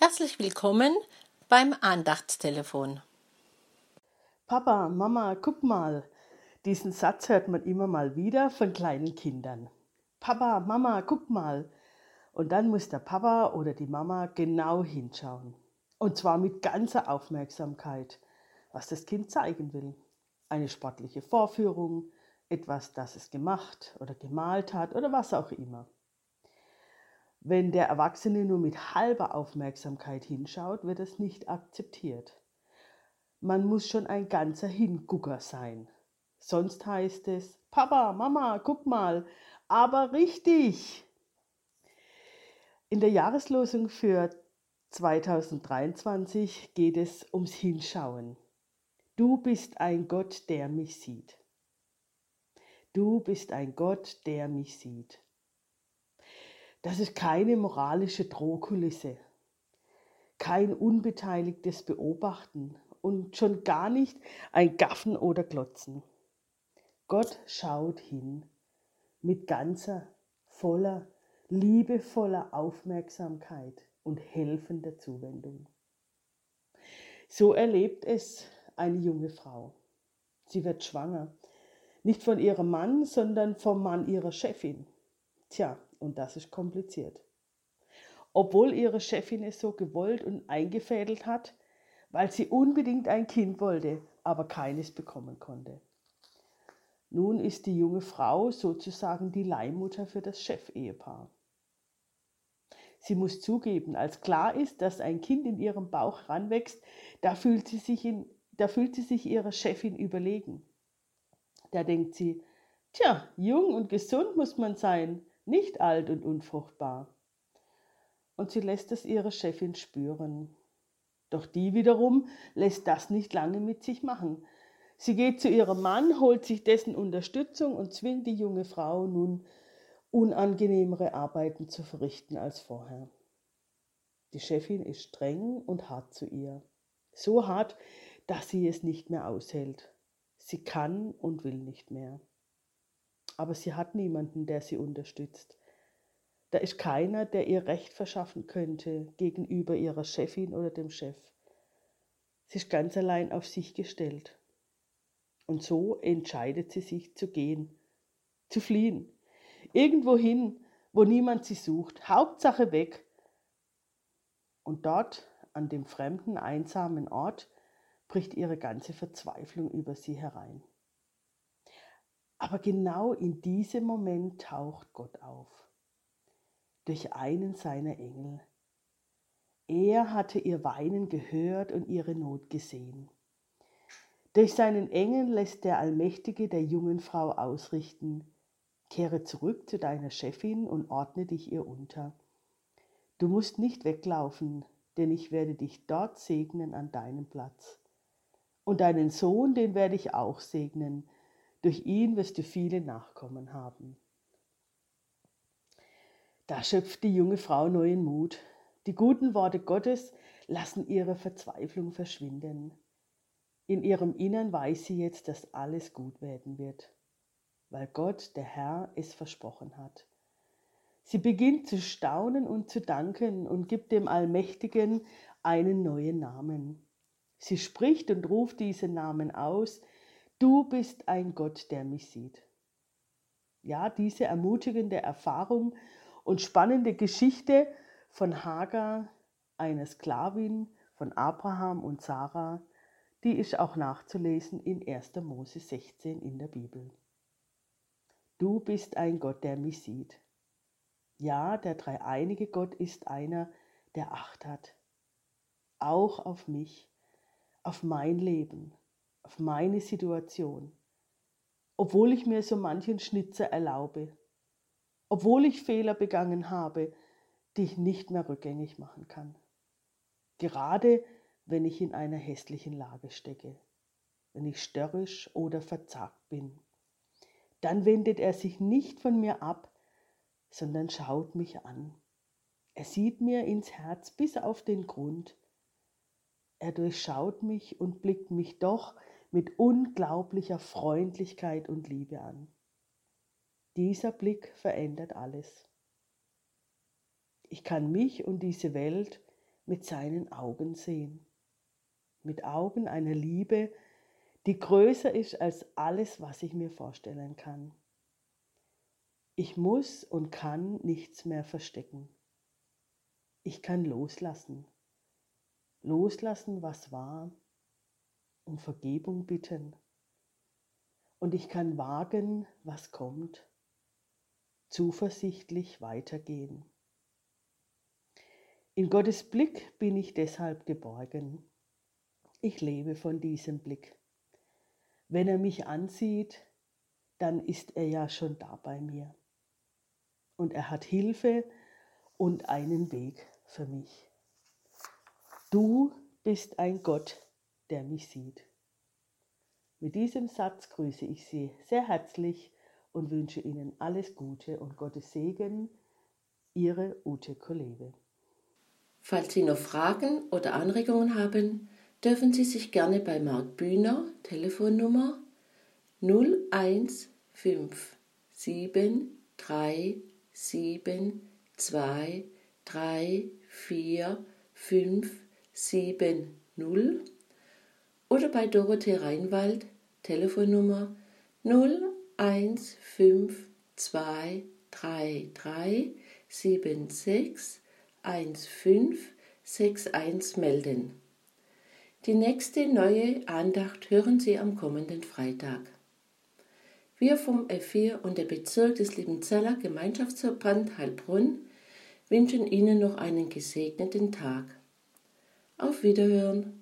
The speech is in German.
Herzlich willkommen beim Andachtstelefon. Papa, Mama, guck mal. Diesen Satz hört man immer mal wieder von kleinen Kindern. Papa, Mama, guck mal. Und dann muss der Papa oder die Mama genau hinschauen. Und zwar mit ganzer Aufmerksamkeit, was das Kind zeigen will. Eine sportliche Vorführung, etwas, das es gemacht oder gemalt hat oder was auch immer. Wenn der Erwachsene nur mit halber Aufmerksamkeit hinschaut, wird es nicht akzeptiert. Man muss schon ein ganzer Hingucker sein. Sonst heißt es, Papa, Mama, guck mal, aber richtig. In der Jahreslosung für 2023 geht es ums Hinschauen. Du bist ein Gott, der mich sieht. Du bist ein Gott, der mich sieht. Das ist keine moralische Drohkulisse, kein unbeteiligtes Beobachten und schon gar nicht ein Gaffen oder Glotzen. Gott schaut hin mit ganzer, voller, liebevoller Aufmerksamkeit und helfender Zuwendung. So erlebt es eine junge Frau. Sie wird schwanger, nicht von ihrem Mann, sondern vom Mann ihrer Chefin. Tja, und das ist kompliziert. Obwohl ihre Chefin es so gewollt und eingefädelt hat, weil sie unbedingt ein Kind wollte, aber keines bekommen konnte. Nun ist die junge Frau sozusagen die Leihmutter für das Chefehepaar. Sie muss zugeben, als klar ist, dass ein Kind in ihrem Bauch ranwächst, da fühlt sie sich, in, da fühlt sie sich ihrer Chefin überlegen. Da denkt sie, tja, jung und gesund muss man sein, nicht alt und unfruchtbar. Und sie lässt es ihrer Chefin spüren. Doch die wiederum lässt das nicht lange mit sich machen. Sie geht zu ihrem Mann, holt sich dessen Unterstützung und zwingt die junge Frau nun unangenehmere Arbeiten zu verrichten als vorher. Die Chefin ist streng und hart zu ihr. So hart, dass sie es nicht mehr aushält. Sie kann und will nicht mehr aber sie hat niemanden, der sie unterstützt. Da ist keiner, der ihr Recht verschaffen könnte gegenüber ihrer Chefin oder dem Chef. Sie ist ganz allein auf sich gestellt. Und so entscheidet sie sich zu gehen, zu fliehen, irgendwohin, wo niemand sie sucht, Hauptsache weg. Und dort, an dem fremden, einsamen Ort, bricht ihre ganze Verzweiflung über sie herein. Aber genau in diesem Moment taucht Gott auf, durch einen seiner Engel. Er hatte ihr Weinen gehört und ihre Not gesehen. Durch seinen Engel lässt der Allmächtige der jungen Frau ausrichten, kehre zurück zu deiner Chefin und ordne dich ihr unter. Du musst nicht weglaufen, denn ich werde dich dort segnen an deinem Platz. Und deinen Sohn, den werde ich auch segnen, durch ihn wirst du viele Nachkommen haben. Da schöpft die junge Frau neuen Mut. Die guten Worte Gottes lassen ihre Verzweiflung verschwinden. In ihrem Innern weiß sie jetzt, dass alles gut werden wird, weil Gott, der Herr, es versprochen hat. Sie beginnt zu staunen und zu danken und gibt dem Allmächtigen einen neuen Namen. Sie spricht und ruft diesen Namen aus, Du bist ein Gott, der mich sieht. Ja, diese ermutigende Erfahrung und spannende Geschichte von Hagar, einer Sklavin von Abraham und Sarah, die ist auch nachzulesen in 1. Mose 16 in der Bibel. Du bist ein Gott, der mich sieht. Ja, der dreieinige Gott ist einer, der Acht hat. Auch auf mich, auf mein Leben, auf meine Situation, obwohl ich mir so manchen Schnitzer erlaube, obwohl ich Fehler begangen habe, die ich nicht mehr rückgängig machen kann. Gerade wenn ich in einer hässlichen Lage stecke, wenn ich störrisch oder verzagt bin. Dann wendet er sich nicht von mir ab, sondern schaut mich an. Er sieht mir ins Herz bis auf den Grund. Er durchschaut mich und blickt mich doch mit unglaublicher Freundlichkeit und Liebe an. Dieser Blick verändert alles. Ich kann mich und diese Welt mit seinen Augen sehen. Mit Augen einer Liebe, die größer ist als alles, was ich mir vorstellen kann. Ich muss und kann nichts mehr verstecken. Ich kann loslassen. Loslassen, was war, um Vergebung bitten. Und ich kann wagen, was kommt, zuversichtlich weitergehen. In Gottes Blick bin ich deshalb geborgen. Ich lebe von diesem Blick. Wenn er mich ansieht, dann ist er ja schon da bei mir. Und er hat Hilfe und einen Weg für mich. Du bist ein Gott, der mich sieht. Mit diesem Satz grüße ich Sie sehr herzlich und wünsche Ihnen alles Gute und Gottes Segen. Ihre Ute Kollege. Falls Sie noch Fragen oder Anregungen haben, dürfen Sie sich gerne bei Marc Bühner, Telefonnummer 01557234570 oder bei Dorothee Reinwald, Telefonnummer 0152333761561 melden. Die nächste neue Andacht hören Sie am kommenden Freitag. Wir vom F4 und der Bezirk des Liebenzeller Gemeinschaftsverband Heilbrunn wünschen Ihnen noch einen gesegneten Tag. Auf Wiederhören!